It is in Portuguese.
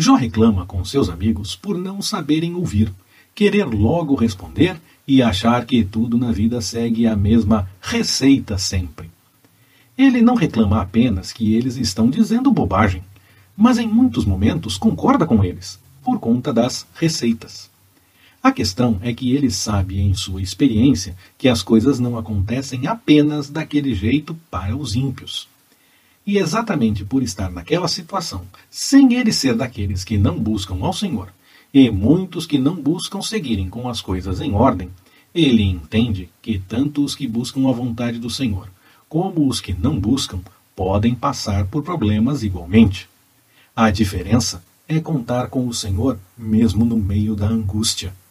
Jó reclama com seus amigos por não saberem ouvir, querer logo responder e achar que tudo na vida segue a mesma receita sempre. Ele não reclama apenas que eles estão dizendo bobagem, mas em muitos momentos concorda com eles, por conta das receitas. A questão é que ele sabe em sua experiência que as coisas não acontecem apenas daquele jeito para os ímpios. E exatamente por estar naquela situação, sem ele ser daqueles que não buscam ao Senhor, e muitos que não buscam seguirem com as coisas em ordem, ele entende que tanto os que buscam a vontade do Senhor, como os que não buscam, podem passar por problemas igualmente. A diferença é contar com o Senhor mesmo no meio da angústia.